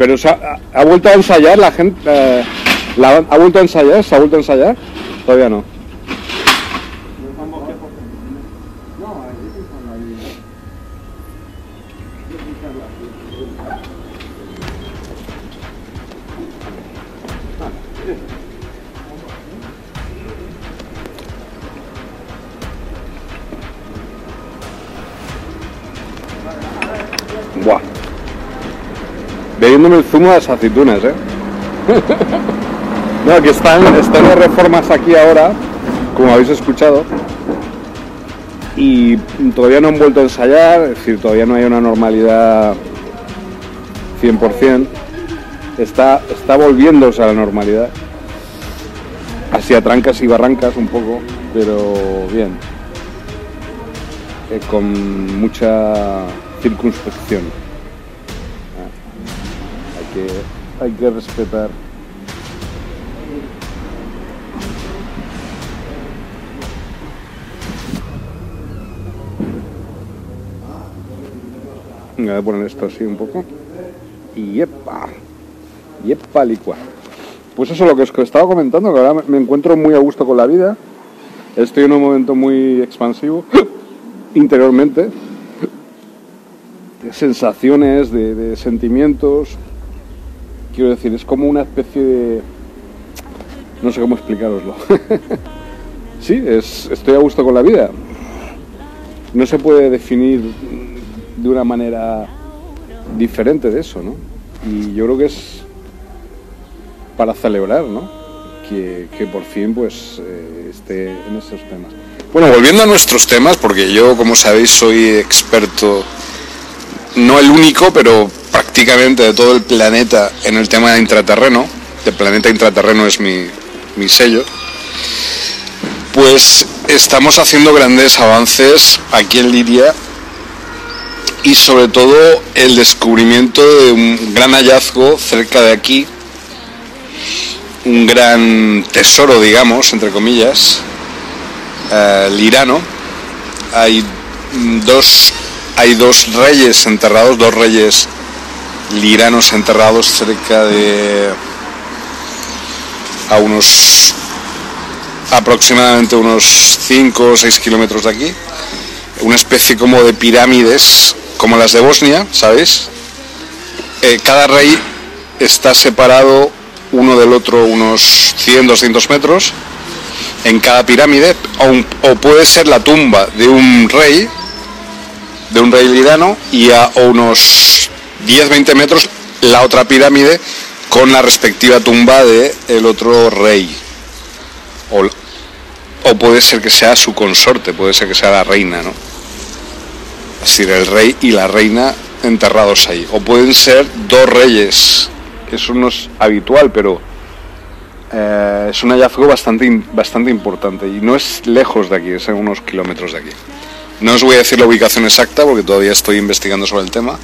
[SPEAKER 2] Pero se ha, vuelto a ensayar la gente... eh, la- ¿Ha vuelto a ensayar? ¿Se ha vuelto a ensayar? Todavía. No, Bebiéndome el zumo de las aceitunas, ¿eh? (laughs) no, que están, están las reformas aquí ahora, como habéis escuchado, y todavía no han vuelto a ensayar, es decir, todavía no hay una normalidad 100%. Está, está volviéndose a la normalidad. Así a trancas y barrancas un poco, pero bien. Eh, con mucha circunspección. Que, hay que respetar. Voy a poner esto así un poco. Y yepa. Yepa licua. Pues eso es lo que os estaba comentando, que ahora me- encuentro muy a gusto con la vida. Estoy en un momento muy expansivo (gasps) interiormente. Sensaciones, de sentimientos. Quiero decir, es como una especie de... No sé cómo explicaroslo. (laughs) sí, es, estoy a gusto con la vida. No se puede definir de una manera diferente de eso, ¿no? Y yo creo que es para celebrar, ¿no? Que, por fin pues eh, esté en esos temas.
[SPEAKER 1] Bueno, volviendo a nuestros temas, porque yo, como sabéis, soy experto, no el único, pero prácticamente de todo el planeta en el tema de intraterreno. El planeta intraterreno es mi, mi sello. Pues estamos haciendo grandes avances aquí en Liria y sobre todo el descubrimiento de un gran hallazgo cerca de aquí, un gran tesoro, digamos, entre comillas, eh, lirano. Hay dos, hay dos reyes enterrados, dos reyes liranos enterrados cerca de a unos aproximadamente unos 5 o 6 kilómetros de aquí. Una especie como de pirámides, como las de Bosnia, ¿sabéis? Eh, cada rey está separado uno del otro unos 100, 200 metros en cada pirámide, o, puede ser la tumba de un rey, de un rey lirano, y a unos 10-20 metros la otra pirámide con la respectiva tumba de el otro rey. O, o puede ser que sea su consorte, puede ser que sea la reina, ¿no? Es decir, el rey y la reina enterrados ahí. O pueden ser dos reyes. Eso no es habitual, pero eh, es un hallazgo bastante, bastante importante y no es lejos de aquí, es a unos kilómetros de aquí. No os voy a decir la ubicación exacta porque todavía estoy investigando sobre el tema,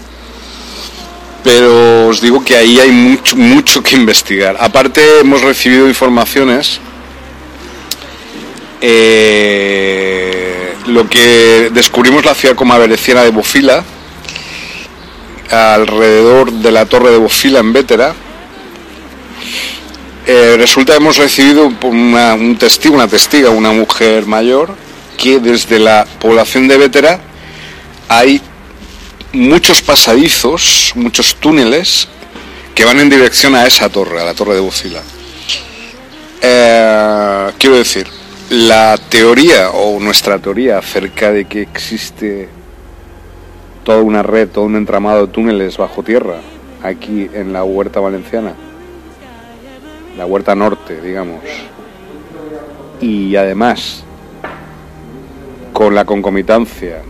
[SPEAKER 1] pero os digo que ahí hay mucho, mucho que investigar. Aparte hemos recibido informaciones, eh, lo que descubrimos la ciudad comavereciana de Bofila, alrededor de la torre de Bofila en Vétera, eh, resulta que hemos recibido una- un testigo, una testiga, una mujer mayor, que desde la población de Vétera hay muchos pasadizos, muchos túneles que van en dirección a esa torre, a la torre de Bofila. Eh, quiero decir, la teoría o nuestra teoría acerca de que existe toda una red, todo un entramado de túneles bajo tierra aquí en la huerta valenciana, la huerta norte, digamos, y además con la concomitancia,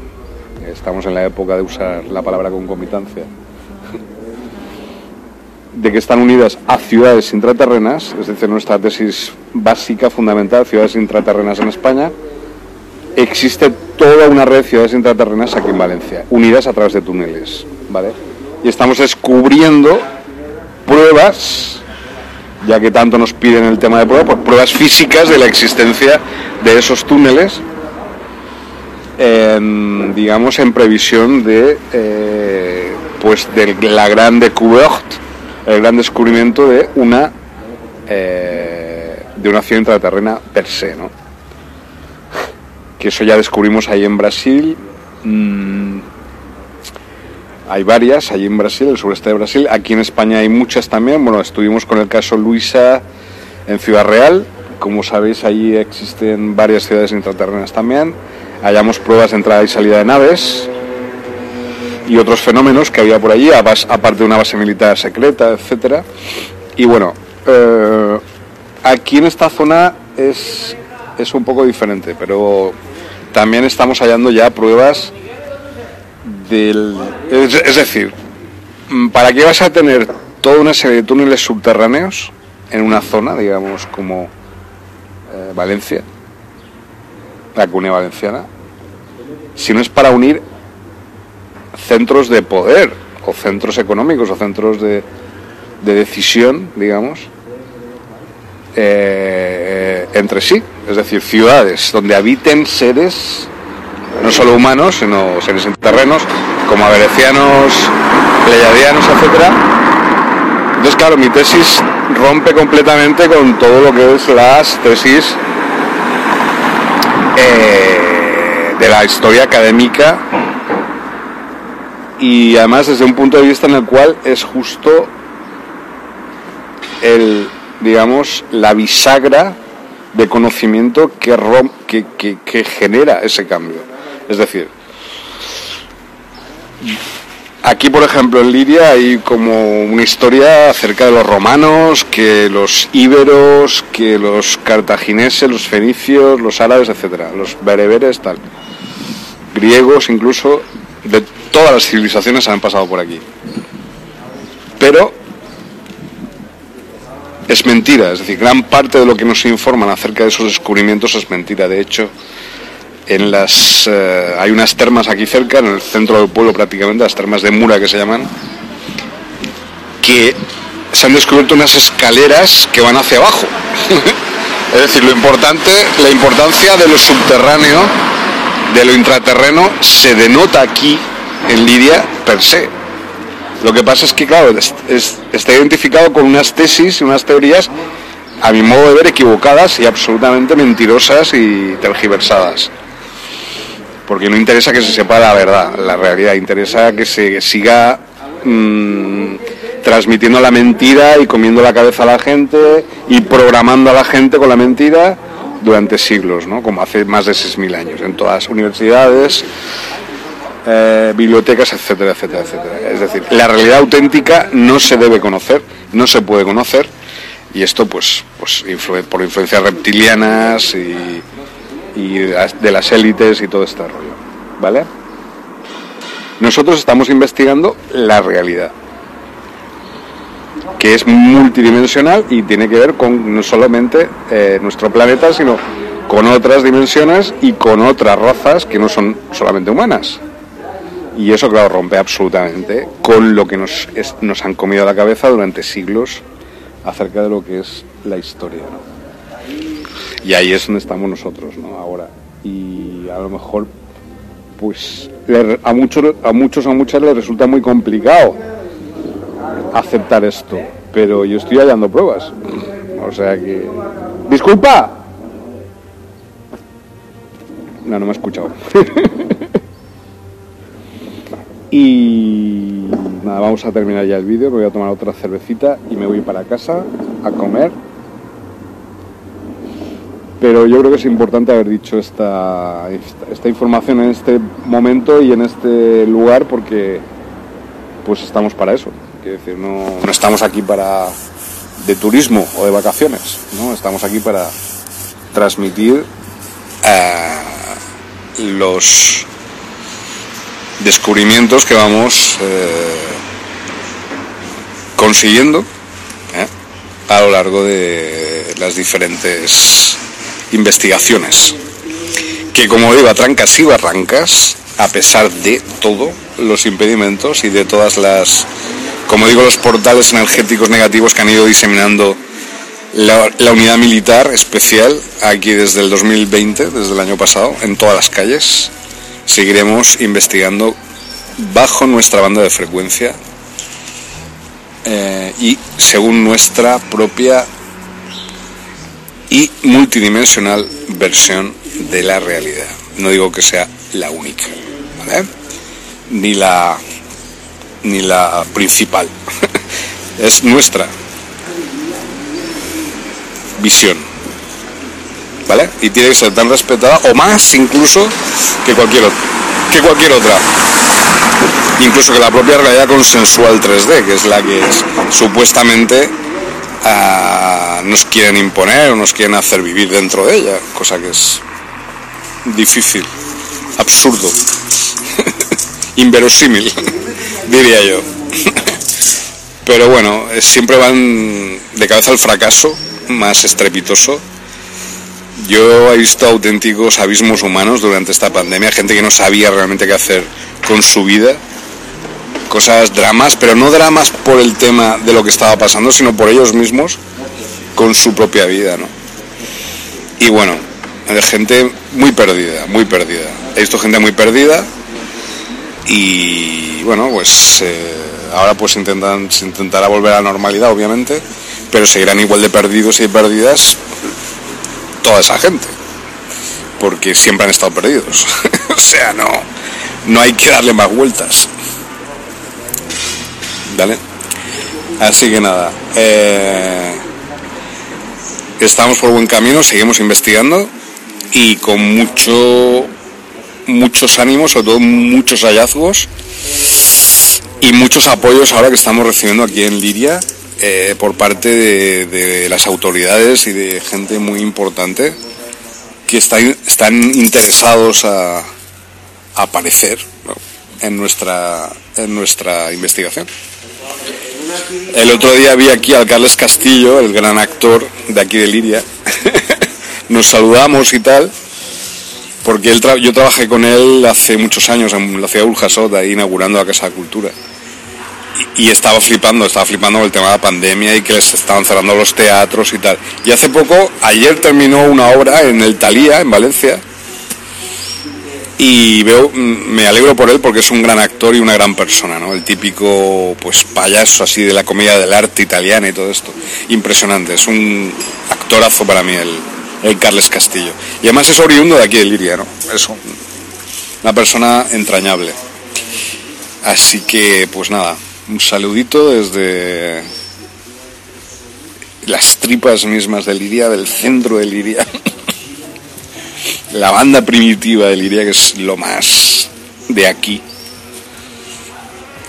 [SPEAKER 1] estamos en la época de usar la palabra concomitancia, de que están unidas a ciudades intraterrenas, es decir, nuestra tesis básica, fundamental, ciudades intraterrenas en España, existe toda una red de ciudades intraterrenas aquí en Valencia, unidas a través de túneles, ¿vale? Y estamos descubriendo pruebas ya que tanto nos piden el tema de pruebas, pues pruebas físicas de la existencia de esos túneles, en, digamos, en previsión de, eh, pues de la gran découverte, el gran descubrimiento de una, eh, de una ciudad intraterrena per se, ¿no? Que eso ya descubrimos ahí en Brasil. mm, hay varias allí en Brasil, el sureste de Brasil. Aquí en España hay muchas también. Bueno, estuvimos con el caso Luisa en Ciudad Real. Como sabéis, allí existen varias ciudades intraterrenas también. Hallamos pruebas de entrada y salida de naves y otros fenómenos que había por allí, aparte de una base militar secreta, etcétera. Y bueno, eh, aquí en esta zona es, es un poco diferente, pero también estamos hallando ya pruebas del... Es, es decir, mm, ¿para qué vas a tener toda una serie de túneles subterráneos en una zona, digamos, como eh, Valencia, la comunidad valenciana, si no es para unir centros de poder o centros económicos o centros de, de decisión, digamos, eh, entre sí, es decir, ciudades donde habiten seres no solo humanos, sino seres terrenos, como aberecianos, pleiadianos, etcétera. Entonces, claro, mi tesis rompe completamente con todo lo que es las tesis eh, de la historia académica y además desde un punto de vista en el cual es justo el, digamos, la bisagra de conocimiento que, rom- que, que- que genera ese cambio. Es decir, aquí por ejemplo en Lidia hay como una historia acerca de los romanos, que los íberos, que los cartagineses, los fenicios, los árabes, etcétera, los bereberes, tal, griegos incluso, de todas las civilizaciones han pasado por aquí. Pero es mentira, es decir, gran parte de lo que nos informan acerca de esos descubrimientos es mentira. De hecho, en las eh, hay unas termas aquí cerca, en el centro del pueblo prácticamente, las termas de Mura que se llaman, que se han descubierto unas escaleras que van hacia abajo. (laughs) es decir, lo importante, la importancia de lo subterráneo, de lo intraterreno, se denota aquí en Lidia per se. Lo que pasa es que, claro, es- es- está identificado con unas tesis y unas teorías, a mi modo de ver, equivocadas y absolutamente mentirosas y tergiversadas. Porque no interesa que se sepa la verdad, la realidad, interesa que se siga mm, transmitiendo la mentira y comiendo la cabeza a la gente y programando a la gente con la mentira durante siglos, ¿no? como hace más de 6.000 años, en todas las universidades, eh, bibliotecas, etcétera, etcétera, etcétera. Es decir, la realidad auténtica no se debe conocer, no se puede conocer, y esto pues, pues por influencias reptilianas y, y de las- élites y todo este rollo, ¿vale? Nosotros estamos investigando la realidad, que es multidimensional y tiene que ver con no solamente eh, nuestro planeta, sino con otras dimensiones y con otras razas que no son solamente humanas. Y eso, claro, rompe absolutamente con lo que nos, es- nos han comido la cabeza durante siglos acerca de lo que es la historia. Y ahí es donde estamos nosotros, ¿no? Ahora. Y a lo mejor, pues, a muchos, a muchos, a muchas les resulta muy complicado aceptar esto. Pero yo estoy hallando pruebas. O sea que. ¡Disculpa! No, no me ha escuchado. (laughs) Y nada, vamos a terminar ya el vídeo, me voy a tomar otra cervecita y me voy para casa a comer. Pero yo creo que es importante haber dicho esta, esta, información en este momento y en este lugar porque pues estamos para eso. Quiero decir, no, no estamos aquí para de turismo o de vacaciones, ¿no? Estamos aquí para transmitir eh, los descubrimientos que vamos eh, consiguiendo ¿eh? a lo largo de las diferentes investigaciones. Que como digo, a trancas y barrancas, a pesar de todos los impedimentos y de todas las, como digo, los portales energéticos negativos que han ido diseminando la, la unidad militar especial aquí desde el 2020, desde el año pasado, en todas las calles. Seguiremos investigando bajo nuestra banda de frecuencia eh, y según nuestra propia y multidimensional versión de la realidad. No digo que sea la única, ¿vale? Ni la ni la principal. (laughs) es nuestra visión. ¿Vale? Y tiene que ser tan respetada o más incluso que cualquier que cualquier otra. Incluso que la propia realidad consensual 3D, que es la que es, supuestamente nos quieren imponer o nos quieren hacer vivir dentro de ella, cosa que es difícil, absurdo, (laughs) inverosímil, (laughs) diría yo. (laughs) Pero bueno, eh, siempre van de cabeza al fracaso más estrepitoso. Yo he visto auténticos abismos humanos durante esta pandemia, gente que no sabía realmente qué hacer con su vida, cosas, dramas, pero no dramas por el tema de lo que estaba pasando, sino por ellos mismos con su propia vida, ¿no? Y bueno, gente muy perdida, muy perdida. He visto gente muy perdida y bueno, pues eh, ahora pues intentan, se intentará volver a la normalidad, obviamente, pero seguirán igual de perdidos y perdidas toda esa gente, porque siempre han estado perdidos. (laughs) o sea, no, no hay que darle más vueltas. ¿Vale? Así que nada, eh, estamos por buen camino, seguimos investigando y con mucho, muchos ánimos, sobre todo muchos hallazgos y muchos apoyos ahora que estamos recibiendo aquí en Liria eh, por parte de, las autoridades y de gente muy importante que está, están interesados a, aparecer en, nuestra, en nuestra investigación. El otro día vi aquí al Carles Castillo, el gran actor de aquí de Liria. (laughs) Nos saludamos y tal, porque él yo trabajé con él hace muchos años en la ciudad de inaugurando la Casa de Cultura y estaba flipando, estaba flipando con el tema de la pandemia y que les estaban cerrando los teatros y tal. Y hace poco, ayer terminó una obra en el Talía, en Valencia, y veo, me alegro por él porque es un gran actor y una gran persona, ¿no? El típico, pues, payaso así de la comedia del arte italiana y todo esto. Impresionante, es un actorazo para mí el, el Carles Castillo. Y además es oriundo de aquí de Liria, ¿no? Es una persona entrañable. Así que, pues nada, un saludito desde las tripas mismas de Liria, del centro de Liria. (laughs) La banda primitiva de Liria, que es lo más de aquí.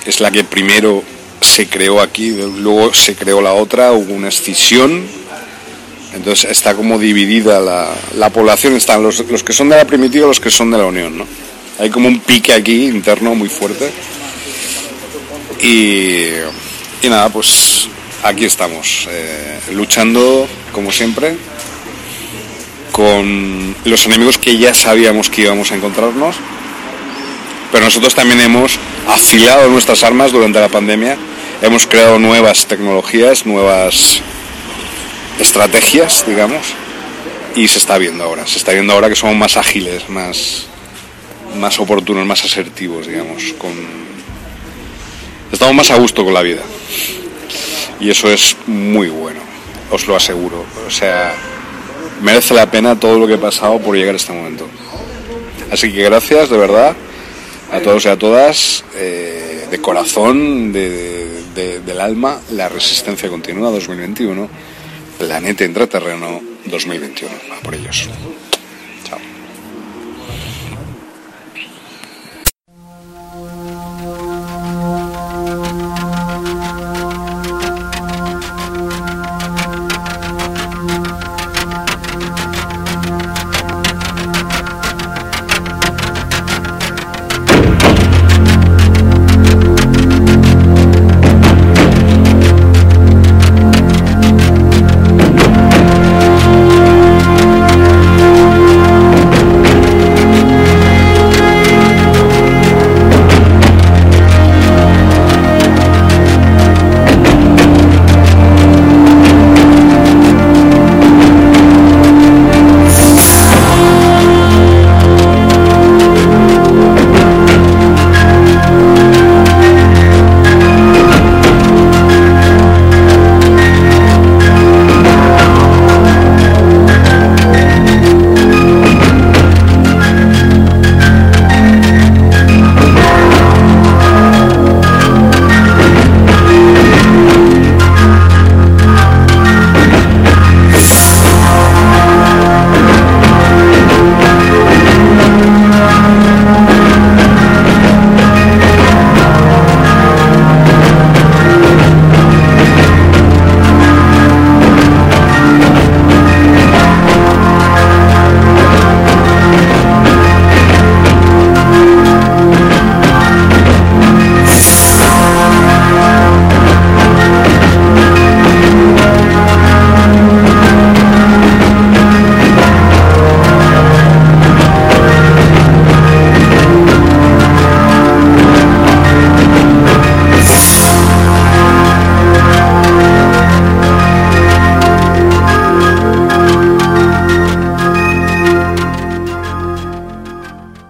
[SPEAKER 1] Es la que primero se creó aquí, luego se creó la otra, hubo una escisión. Entonces está como dividida la, la población, están los, los que son de la primitiva y los que son de la unión, ¿no? Hay como un pique aquí interno muy fuerte. Y, y nada, pues aquí estamos, eh, luchando como siempre con los enemigos que ya sabíamos que íbamos a encontrarnos, pero nosotros también hemos afilado nuestras armas durante la pandemia, hemos creado nuevas tecnologías, nuevas estrategias, digamos, y se está viendo ahora, se está viendo ahora que somos más ágiles, más, más oportunos, más asertivos, digamos, estamos más a gusto con la vida. Y eso es muy bueno, os lo aseguro. O sea, merece la pena todo lo que he pasado por llegar a este momento. Así que gracias, de verdad, a todos y a todas, eh, de corazón, de, de, del alma, la resistencia continua 2021, planeta intraterreno 2021. A por ellos.